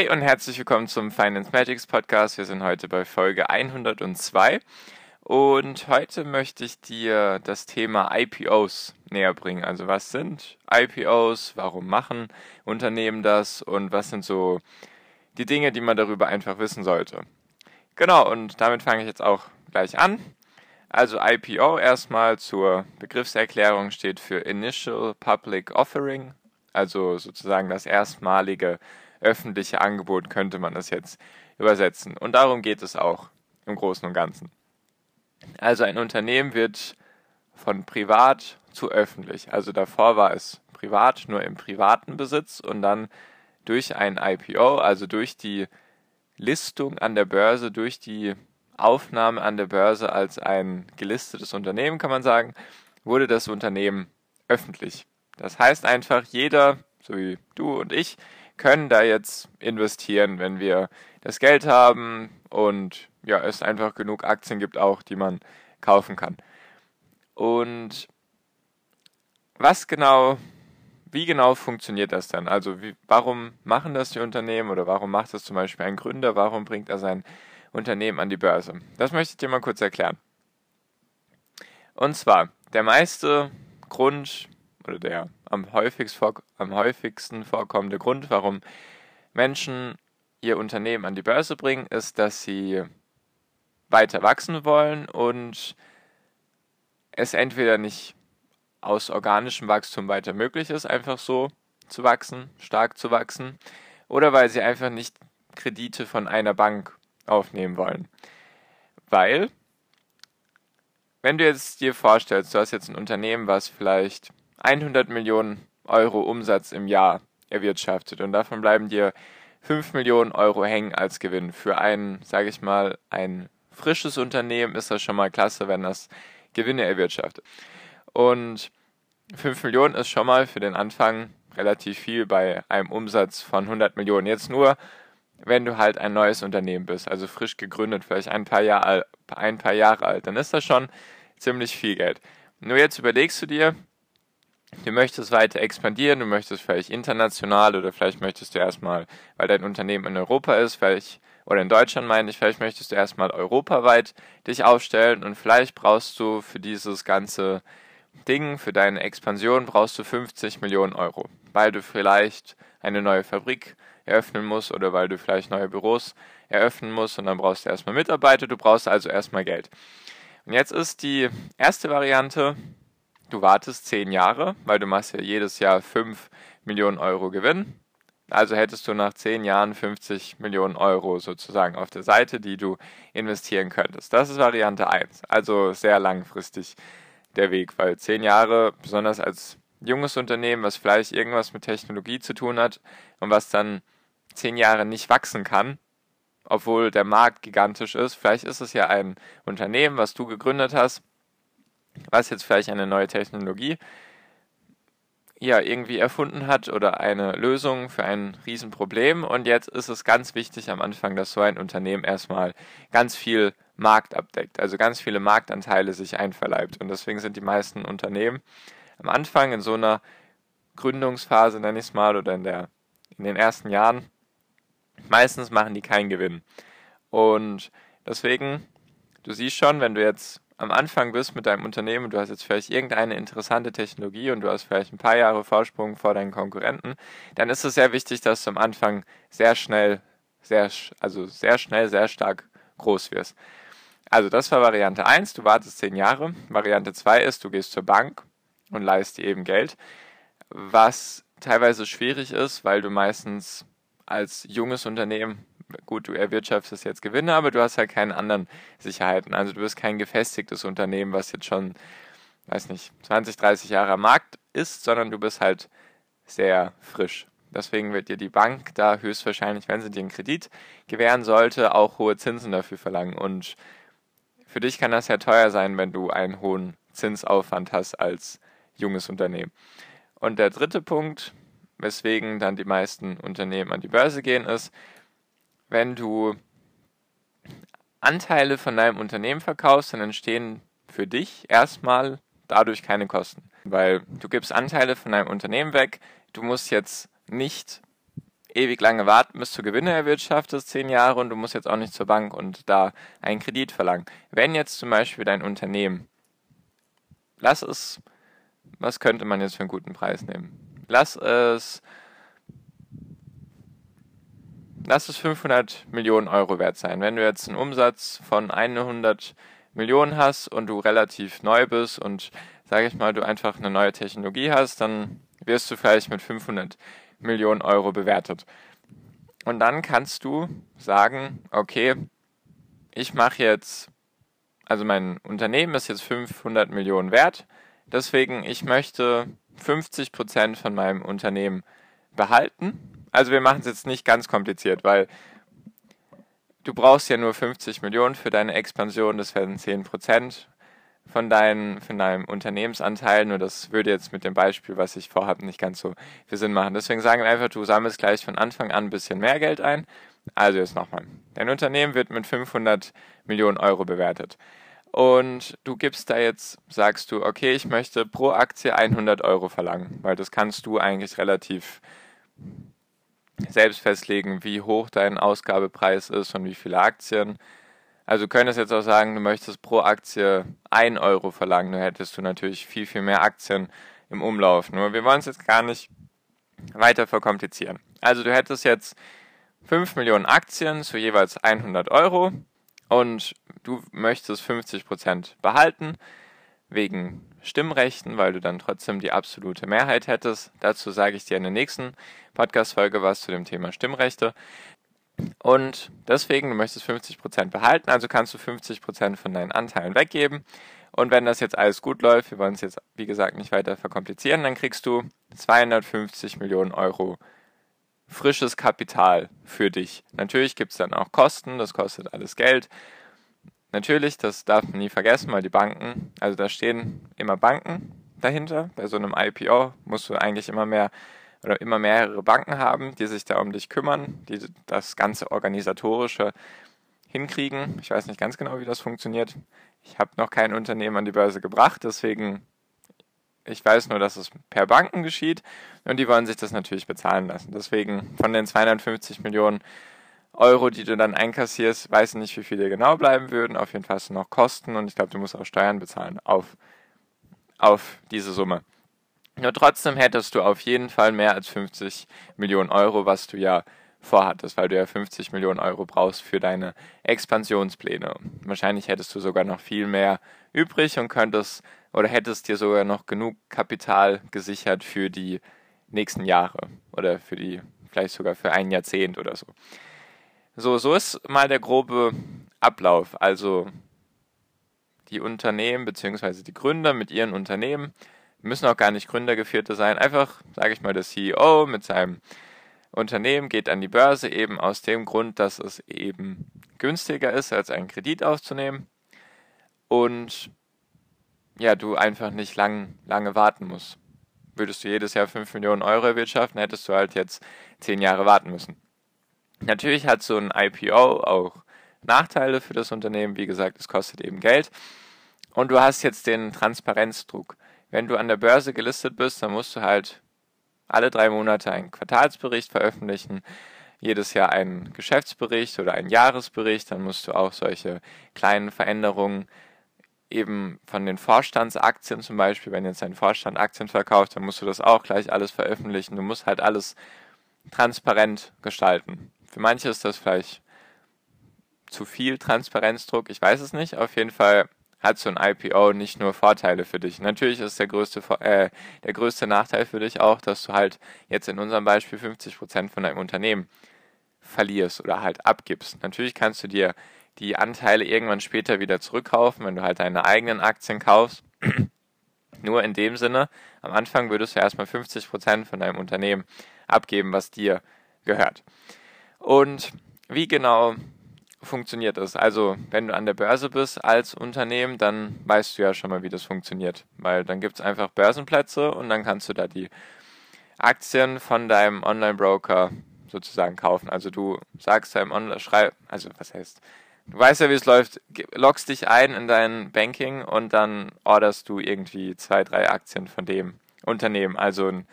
Hi und herzlich willkommen zum Finance Magics Podcast. Wir sind heute bei Folge 102 und heute möchte ich dir das Thema IPOs näher bringen. Also was sind IPOs, warum machen Unternehmen das und was sind so die Dinge, die man darüber einfach wissen sollte. Genau, und damit fange ich jetzt auch gleich an. Also IPO erstmal zur Begriffserklärung steht für Initial Public Offering, also sozusagen das erstmalige öffentliche Angebot könnte man das jetzt übersetzen. Und darum geht es auch im Großen und Ganzen. Also ein Unternehmen wird von privat zu öffentlich. Also davor war es privat, nur im privaten Besitz und dann durch ein IPO, also durch die Listung an der Börse, durch die Aufnahme an der Börse als ein gelistetes Unternehmen, kann man sagen, wurde das Unternehmen öffentlich. Das heißt einfach, jeder, so wie du und ich, können da jetzt investieren, wenn wir das Geld haben und ja, es einfach genug Aktien gibt auch, die man kaufen kann. Und was genau, wie genau funktioniert das dann? Also wie, warum machen das die Unternehmen oder warum macht das zum Beispiel ein Gründer? Warum bringt er sein Unternehmen an die Börse? Das möchte ich dir mal kurz erklären. Und zwar, der meiste Grund, oder der am, häufigst vor, am häufigsten vorkommende Grund, warum Menschen ihr Unternehmen an die Börse bringen, ist, dass sie weiter wachsen wollen und es entweder nicht aus organischem Wachstum weiter möglich ist, einfach so zu wachsen, stark zu wachsen, oder weil sie einfach nicht Kredite von einer Bank aufnehmen wollen. Weil, wenn du jetzt dir vorstellst, du hast jetzt ein Unternehmen, was vielleicht 100 Millionen Euro Umsatz im Jahr erwirtschaftet und davon bleiben dir 5 Millionen Euro hängen als Gewinn. Für ein, sage ich mal, ein frisches Unternehmen ist das schon mal klasse, wenn das Gewinne erwirtschaftet. Und 5 Millionen ist schon mal für den Anfang relativ viel bei einem Umsatz von 100 Millionen. Jetzt nur, wenn du halt ein neues Unternehmen bist, also frisch gegründet, vielleicht ein paar, Jahr, ein paar Jahre alt, dann ist das schon ziemlich viel Geld. Nur jetzt überlegst du dir, du möchtest weiter expandieren, du möchtest vielleicht international oder vielleicht möchtest du erstmal, weil dein Unternehmen in Europa ist, vielleicht oder in Deutschland meine ich, vielleicht möchtest du erstmal europaweit dich aufstellen und vielleicht brauchst du für dieses ganze Ding, für deine Expansion brauchst du 50 Millionen Euro, weil du vielleicht eine neue Fabrik eröffnen musst oder weil du vielleicht neue Büros eröffnen musst und dann brauchst du erstmal Mitarbeiter, du brauchst also erstmal Geld. Und jetzt ist die erste Variante, du wartest zehn Jahre, weil du machst ja jedes Jahr 5 Millionen Euro Gewinn. Also hättest du nach zehn Jahren 50 Millionen Euro sozusagen auf der Seite, die du investieren könntest. Das ist Variante 1, also sehr langfristig der Weg, weil zehn Jahre, besonders als junges Unternehmen, was vielleicht irgendwas mit Technologie zu tun hat und was dann zehn Jahre nicht wachsen kann, obwohl der Markt gigantisch ist. Vielleicht ist es ja ein Unternehmen, was du gegründet hast, was jetzt vielleicht eine neue Technologie ja irgendwie erfunden hat oder eine Lösung für ein Riesenproblem. Und jetzt ist es ganz wichtig am Anfang, dass so ein Unternehmen erstmal ganz viel Markt abdeckt, also ganz viele Marktanteile sich einverleibt. Und deswegen sind die meisten Unternehmen am Anfang in so einer Gründungsphase, nenne ich es mal, oder in, der, in den ersten Jahren, meistens machen die keinen Gewinn. Und deswegen, du siehst schon, wenn du jetzt am Anfang bist mit deinem Unternehmen und du hast jetzt vielleicht irgendeine interessante Technologie und du hast vielleicht ein paar Jahre Vorsprung vor deinen Konkurrenten, dann ist es sehr wichtig, dass du am Anfang sehr schnell, sehr, also sehr schnell, sehr stark groß wirst. Also das war Variante 1, du wartest 10 Jahre. Variante 2 ist, du gehst zur Bank und leist dir eben Geld, was teilweise schwierig ist, weil du meistens als junges Unternehmen gut, du erwirtschaftest jetzt Gewinne, aber du hast halt keine anderen Sicherheiten. Also du bist kein gefestigtes Unternehmen, was jetzt schon, weiß nicht, 20, 30 Jahre am Markt ist, sondern du bist halt sehr frisch. Deswegen wird dir die Bank da höchstwahrscheinlich, wenn sie dir einen Kredit gewähren sollte, auch hohe Zinsen dafür verlangen. Und für dich kann das ja teuer sein, wenn du einen hohen Zinsaufwand hast als junges Unternehmen. Und der dritte Punkt, weswegen dann die meisten Unternehmen an die Börse gehen, ist, wenn du Anteile von deinem Unternehmen verkaufst, dann entstehen für dich erstmal dadurch keine Kosten. Weil du gibst Anteile von deinem Unternehmen weg, du musst jetzt nicht ewig lange warten, bis du Gewinne erwirtschaftest, zehn Jahre, und du musst jetzt auch nicht zur Bank und da einen Kredit verlangen. Wenn jetzt zum Beispiel dein Unternehmen, lass es, was könnte man jetzt für einen guten Preis nehmen? Lass es, lass es 500 Millionen Euro wert sein. Wenn du jetzt einen Umsatz von 100 Millionen hast und du relativ neu bist und sage ich mal, du einfach eine neue Technologie hast, dann wirst du vielleicht mit 500 Millionen Euro bewertet. Und dann kannst du sagen, okay, ich mache jetzt, also mein Unternehmen ist jetzt 500 Millionen wert, deswegen ich möchte 50 Prozent von meinem Unternehmen behalten. Also wir machen es jetzt nicht ganz kompliziert, weil du brauchst ja nur 50 Millionen für deine Expansion, das wären 10 Prozent von, deinen, von deinem Unternehmensanteil, nur das würde jetzt mit dem Beispiel, was ich vorhabe, nicht ganz so viel Sinn machen. Deswegen sagen wir einfach, du sammelst gleich von Anfang an ein bisschen mehr Geld ein. Also jetzt nochmal. Dein Unternehmen wird mit 500 Millionen Euro bewertet. Und du gibst da jetzt, sagst du, okay, ich möchte pro Aktie 100 Euro verlangen, weil das kannst du eigentlich relativ selbst festlegen, wie hoch dein Ausgabepreis ist und wie viele Aktien. Also du könntest jetzt auch sagen, du möchtest pro Aktie 1 Euro verlangen, dann hättest du natürlich viel, viel mehr Aktien im Umlauf. Nur wir wollen es jetzt gar nicht weiter verkomplizieren. Also du hättest jetzt 5 Millionen Aktien zu jeweils 100 Euro und du möchtest 50% behalten wegen Stimmrechten, weil du dann trotzdem die absolute Mehrheit hättest. Dazu sage ich dir in der nächsten Podcast-Folge was zu dem Thema Stimmrechte. Und deswegen, du möchtest 50% behalten, also kannst du 50% von deinen Anteilen weggeben. Und wenn das jetzt alles gut läuft, wir wollen es jetzt, wie gesagt, nicht weiter verkomplizieren, dann kriegst du 250 Millionen Euro frisches Kapital für dich. Natürlich gibt es dann auch Kosten, das kostet alles Geld. Natürlich, das darf man nie vergessen, weil die Banken, also da stehen immer Banken dahinter. Bei so einem IPO musst du eigentlich immer mehr oder immer mehrere Banken haben, die sich da um dich kümmern, die das ganze organisatorische hinkriegen. Ich weiß nicht ganz genau, wie das funktioniert. Ich habe noch kein Unternehmen an die Börse gebracht, deswegen ich weiß nur, dass es per Banken geschieht und die wollen sich das natürlich bezahlen lassen. Deswegen von den 250 Millionen Euro, die du dann einkassierst, weiß ich nicht, wie viele genau bleiben würden. Auf jeden Fall hast du noch Kosten und ich glaube, du musst auch Steuern bezahlen auf, auf diese Summe. Nur trotzdem hättest du auf jeden Fall mehr als 50 Millionen Euro, was du ja vorhattest, weil du ja 50 Millionen Euro brauchst für deine Expansionspläne. Wahrscheinlich hättest du sogar noch viel mehr übrig und könntest oder hättest dir sogar noch genug Kapital gesichert für die nächsten Jahre oder für die vielleicht sogar für ein Jahrzehnt oder so. So, so ist mal der grobe Ablauf. Also die Unternehmen bzw. die Gründer mit ihren Unternehmen müssen auch gar nicht Gründergeführte sein. Einfach, sage ich mal, der CEO mit seinem Unternehmen geht an die Börse eben aus dem Grund, dass es eben günstiger ist, als einen Kredit aufzunehmen. Und ja, du einfach nicht lang, lange warten musst. Würdest du jedes Jahr 5 Millionen Euro erwirtschaften, hättest du halt jetzt 10 Jahre warten müssen. Natürlich hat so ein IPO auch Nachteile für das Unternehmen. Wie gesagt, es kostet eben Geld. Und du hast jetzt den Transparenzdruck wenn du an der Börse gelistet bist, dann musst du halt alle drei Monate einen Quartalsbericht veröffentlichen, jedes Jahr einen Geschäftsbericht oder einen Jahresbericht, dann musst du auch solche kleinen Veränderungen eben von den Vorstandsaktien zum Beispiel, wenn jetzt ein Vorstand Aktien verkauft, dann musst du das auch gleich alles veröffentlichen. Du musst halt alles transparent gestalten. Für manche ist das vielleicht zu viel Transparenzdruck, ich weiß es nicht. Auf jeden Fall hat so ein IPO nicht nur Vorteile für dich. Natürlich ist der größte, äh, der größte Nachteil für dich auch, dass du halt jetzt in unserem Beispiel 50 Prozent von deinem Unternehmen verlierst oder halt abgibst. Natürlich kannst du dir die Anteile irgendwann später wieder zurückkaufen, wenn du halt deine eigenen Aktien kaufst. Nur in dem Sinne, am Anfang würdest du erstmal 50 Prozent von deinem Unternehmen abgeben, was dir gehört. Und wie genau funktioniert das? Also, wenn du an der Börse bist als Unternehmen, dann weißt du ja schon mal, wie das funktioniert. Weil dann gibt es einfach Börsenplätze und dann kannst du da die Aktien von deinem Online-Broker sozusagen kaufen. Also du sagst deinem Online, schreib, also was heißt, du weißt ja, wie es läuft, loggst dich ein in dein Banking und dann orderst du irgendwie zwei, drei Aktien von dem Unternehmen. Also ein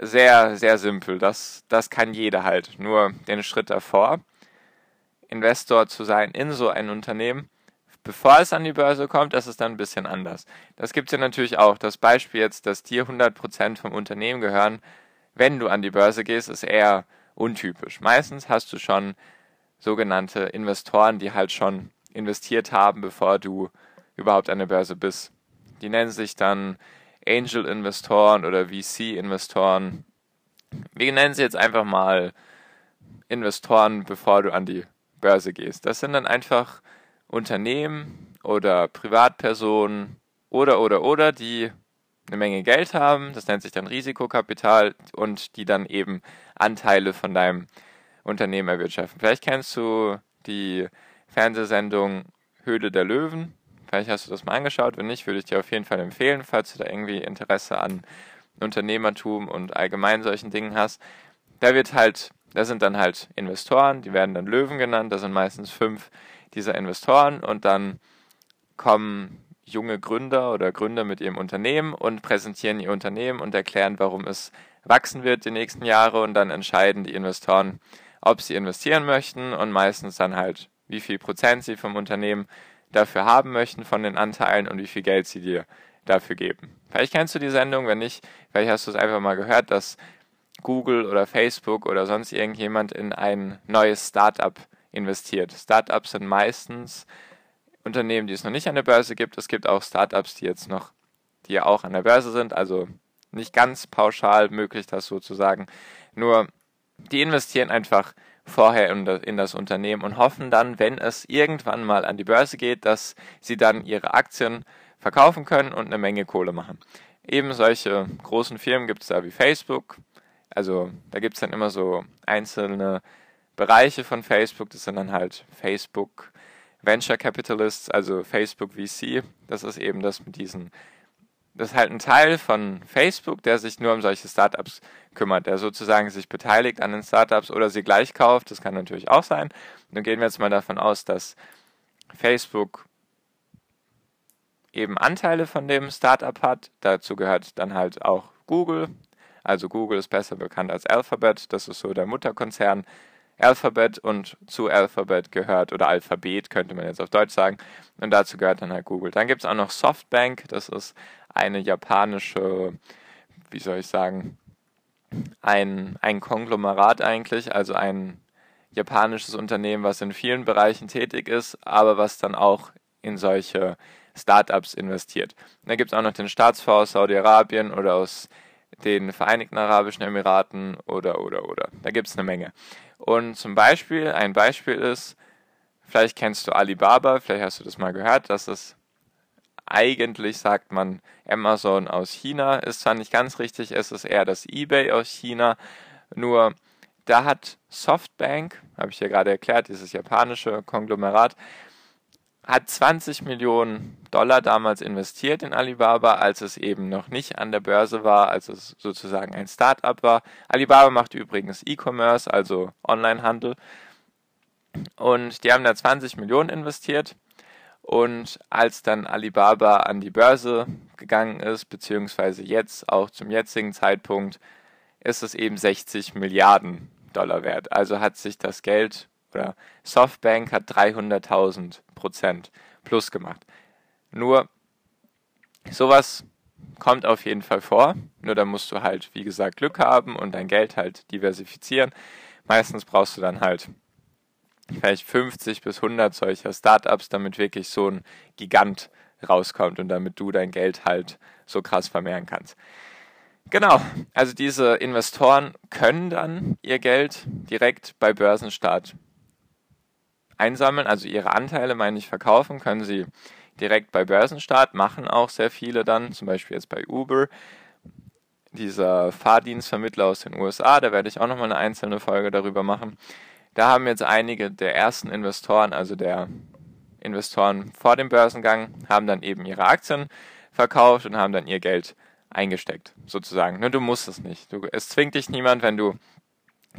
sehr, sehr simpel. Das, das kann jeder halt. Nur den Schritt davor, Investor zu sein in so ein Unternehmen, bevor es an die Börse kommt, das ist dann ein bisschen anders. Das gibt es ja natürlich auch. Das Beispiel jetzt, dass dir 100% vom Unternehmen gehören, wenn du an die Börse gehst, ist eher untypisch. Meistens hast du schon sogenannte Investoren, die halt schon investiert haben, bevor du überhaupt an der Börse bist. Die nennen sich dann Angel-Investoren oder VC-Investoren. Wir nennen sie jetzt einfach mal Investoren, bevor du an die Börse gehst. Das sind dann einfach Unternehmen oder Privatpersonen oder oder oder, die eine Menge Geld haben, das nennt sich dann Risikokapital und die dann eben Anteile von deinem Unternehmen erwirtschaften. Vielleicht kennst du die Fernsehsendung Höhle der Löwen. Vielleicht hast du das mal angeschaut. Wenn nicht, würde ich dir auf jeden Fall empfehlen, falls du da irgendwie Interesse an Unternehmertum und allgemein solchen Dingen hast. Da wird halt, da sind dann halt Investoren, die werden dann Löwen genannt. Da sind meistens fünf dieser Investoren und dann kommen junge Gründer oder Gründer mit ihrem Unternehmen und präsentieren ihr Unternehmen und erklären, warum es wachsen wird die nächsten Jahre und dann entscheiden die Investoren, ob sie investieren möchten und meistens dann halt, wie viel Prozent sie vom Unternehmen dafür haben möchten von den Anteilen und wie viel Geld sie dir dafür geben. Vielleicht kennst du die Sendung, wenn nicht, vielleicht hast du es einfach mal gehört, dass Google oder Facebook oder sonst irgendjemand in ein neues Startup investiert. Startups sind meistens Unternehmen, die es noch nicht an der Börse gibt. Es gibt auch Startups, die jetzt noch, die ja auch an der Börse sind, also nicht ganz pauschal möglich, das sozusagen. Nur die investieren einfach vorher in das Unternehmen und hoffen dann, wenn es irgendwann mal an die Börse geht, dass sie dann ihre Aktien verkaufen können und eine Menge Kohle machen. Eben solche großen Firmen gibt es da wie Facebook. Also da gibt es dann immer so einzelne Bereiche von Facebook. Das sind dann halt Facebook Venture Capitalists, also Facebook VC. Das ist eben das mit diesen das ist halt ein Teil von Facebook, der sich nur um solche Startups kümmert, der sozusagen sich beteiligt an den Startups oder sie gleich kauft. Das kann natürlich auch sein. Nun gehen wir jetzt mal davon aus, dass Facebook eben Anteile von dem Startup hat. Dazu gehört dann halt auch Google. Also Google ist besser bekannt als Alphabet. Das ist so der Mutterkonzern. Alphabet und zu Alphabet gehört, oder Alphabet könnte man jetzt auf Deutsch sagen, und dazu gehört dann halt Google. Dann gibt es auch noch Softbank, das ist eine japanische, wie soll ich sagen, ein, ein Konglomerat eigentlich, also ein japanisches Unternehmen, was in vielen Bereichen tätig ist, aber was dann auch in solche Startups investiert. Da gibt es auch noch den Staatsfonds aus Saudi-Arabien oder aus den Vereinigten Arabischen Emiraten oder oder oder. Da gibt es eine Menge. Und zum Beispiel, ein Beispiel ist, vielleicht kennst du Alibaba, vielleicht hast du das mal gehört, das ist eigentlich sagt man Amazon aus China, ist zwar nicht ganz richtig, es ist eher das eBay aus China, nur da hat Softbank, habe ich ja gerade erklärt, dieses japanische Konglomerat, hat 20 Millionen Dollar damals investiert in Alibaba, als es eben noch nicht an der Börse war, als es sozusagen ein Start-up war. Alibaba macht übrigens E-Commerce, also Onlinehandel. Und die haben da 20 Millionen investiert. Und als dann Alibaba an die Börse gegangen ist, beziehungsweise jetzt auch zum jetzigen Zeitpunkt, ist es eben 60 Milliarden Dollar wert. Also hat sich das Geld oder Softbank hat 300.000 Prozent plus gemacht. Nur sowas kommt auf jeden Fall vor. Nur da musst du halt, wie gesagt, Glück haben und dein Geld halt diversifizieren. Meistens brauchst du dann halt vielleicht 50 bis 100 solcher Startups, damit wirklich so ein Gigant rauskommt und damit du dein Geld halt so krass vermehren kannst. Genau, also diese Investoren können dann ihr Geld direkt bei Börsenstart einsammeln, also ihre Anteile, meine ich, verkaufen, können sie direkt bei Börsenstart, machen auch sehr viele dann, zum Beispiel jetzt bei Uber. dieser Fahrdienstvermittler aus den USA. Da werde ich auch nochmal eine einzelne Folge darüber machen. Da haben jetzt einige der ersten Investoren, also der Investoren vor dem Börsengang, haben dann eben ihre Aktien verkauft und haben dann ihr Geld eingesteckt, sozusagen. Nur du musst es nicht. Du, es zwingt dich niemand, wenn du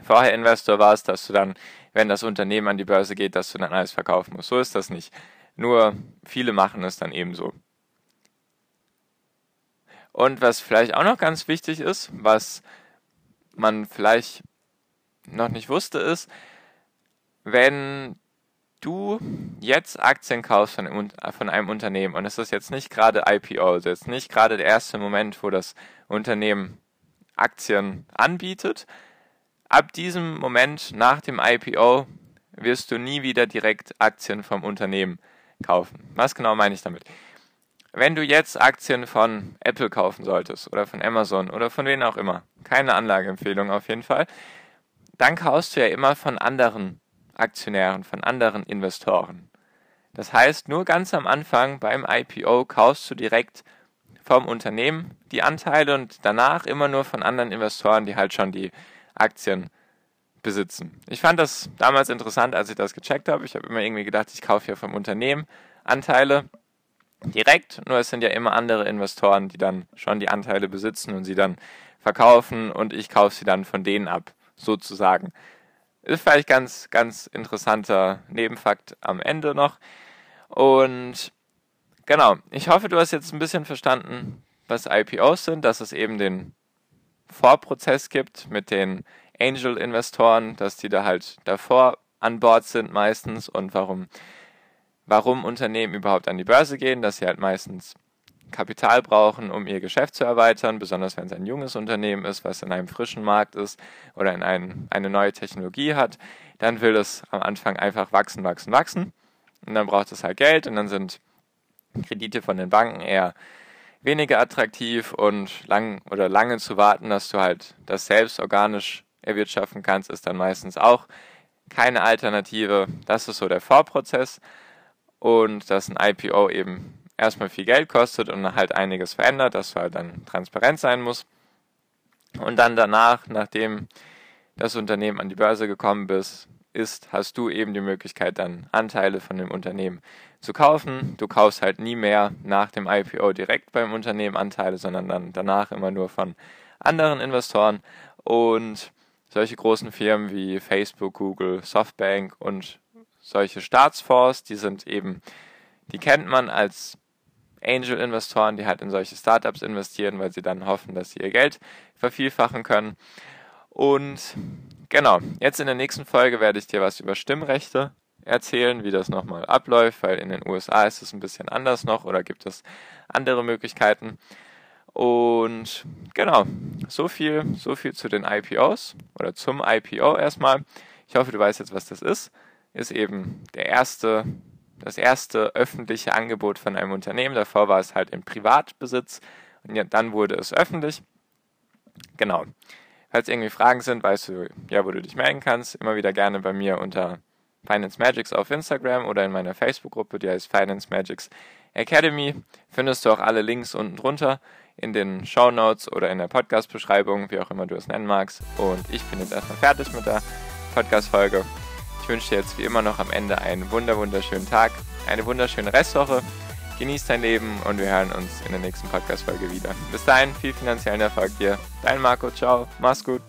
vorher Investor warst, dass du dann, wenn das Unternehmen an die Börse geht, dass du dann alles verkaufen musst. So ist das nicht. Nur viele machen es dann ebenso. Und was vielleicht auch noch ganz wichtig ist, was man vielleicht noch nicht wusste, ist, wenn du jetzt Aktien kaufst von einem, von einem Unternehmen und es ist jetzt nicht gerade IPO, also jetzt nicht gerade der erste Moment, wo das Unternehmen Aktien anbietet, ab diesem Moment nach dem IPO wirst du nie wieder direkt Aktien vom Unternehmen kaufen. Was genau meine ich damit? Wenn du jetzt Aktien von Apple kaufen solltest oder von Amazon oder von wem auch immer, keine Anlageempfehlung auf jeden Fall, dann kaufst du ja immer von anderen Aktionären, von anderen Investoren. Das heißt, nur ganz am Anfang beim IPO kaufst du direkt vom Unternehmen die Anteile und danach immer nur von anderen Investoren, die halt schon die Aktien besitzen. Ich fand das damals interessant, als ich das gecheckt habe. Ich habe immer irgendwie gedacht, ich kaufe ja vom Unternehmen Anteile direkt, nur es sind ja immer andere Investoren, die dann schon die Anteile besitzen und sie dann verkaufen und ich kaufe sie dann von denen ab, sozusagen. Ist vielleicht ganz, ganz interessanter Nebenfakt am Ende noch. Und genau, ich hoffe, du hast jetzt ein bisschen verstanden, was IPOs sind, dass es eben den Vorprozess gibt mit den Angel-Investoren, dass die da halt davor an Bord sind meistens und warum warum Unternehmen überhaupt an die Börse gehen, dass sie halt meistens Kapital brauchen, um ihr Geschäft zu erweitern, besonders wenn es ein junges Unternehmen ist, was in einem frischen Markt ist oder in ein, eine neue Technologie hat, dann will es am Anfang einfach wachsen, wachsen, wachsen. Und dann braucht es halt Geld und dann sind Kredite von den Banken eher weniger attraktiv und lang oder lange zu warten, dass du halt das selbst organisch erwirtschaften kannst, ist dann meistens auch keine Alternative. Das ist so der Vorprozess und dass ein IPO eben erstmal viel Geld kostet und halt einiges verändert, dass du halt dann transparent sein muss. Und dann danach, nachdem das Unternehmen an die Börse gekommen bist, ist, hast du eben die Möglichkeit, dann Anteile von dem Unternehmen zu kaufen. Du kaufst halt nie mehr nach dem IPO direkt beim Unternehmen Anteile, sondern dann danach immer nur von anderen Investoren. Und solche großen Firmen wie Facebook, Google, Softbank und solche Staatsfonds, die sind eben, die kennt man als Angel-Investoren, die halt in solche Startups investieren, weil sie dann hoffen, dass sie ihr Geld vervielfachen können. Und genau, jetzt in der nächsten Folge werde ich dir was über Stimmrechte erzählen, wie das nochmal abläuft, weil in den USA ist es ein bisschen anders noch oder gibt es andere Möglichkeiten. Und genau, so viel, so viel zu den IPOs oder zum IPO erstmal. Ich hoffe, du weißt jetzt, was das ist ist eben der erste, das erste öffentliche Angebot von einem Unternehmen. Davor war es halt im Privatbesitz und ja, dann wurde es öffentlich. Genau. Falls irgendwie Fragen sind, weißt du ja, wo du dich melden kannst. Immer wieder gerne bei mir unter Finance Magics auf Instagram oder in meiner Facebook-Gruppe, die heißt Finance Magics Academy. Findest du auch alle Links unten drunter in den Show Notes oder in der Podcast-Beschreibung, wie auch immer du es nennen magst. Und ich bin jetzt erstmal fertig mit der Podcast-Folge. Ich wünsche dir jetzt wie immer noch am Ende einen wunder wunderschönen Tag, eine wunderschöne Restwoche. Genieß dein Leben und wir hören uns in der nächsten Podcast-Folge wieder. Bis dahin, viel finanziellen Erfolg dir. Dein Marco, ciao, mach's gut.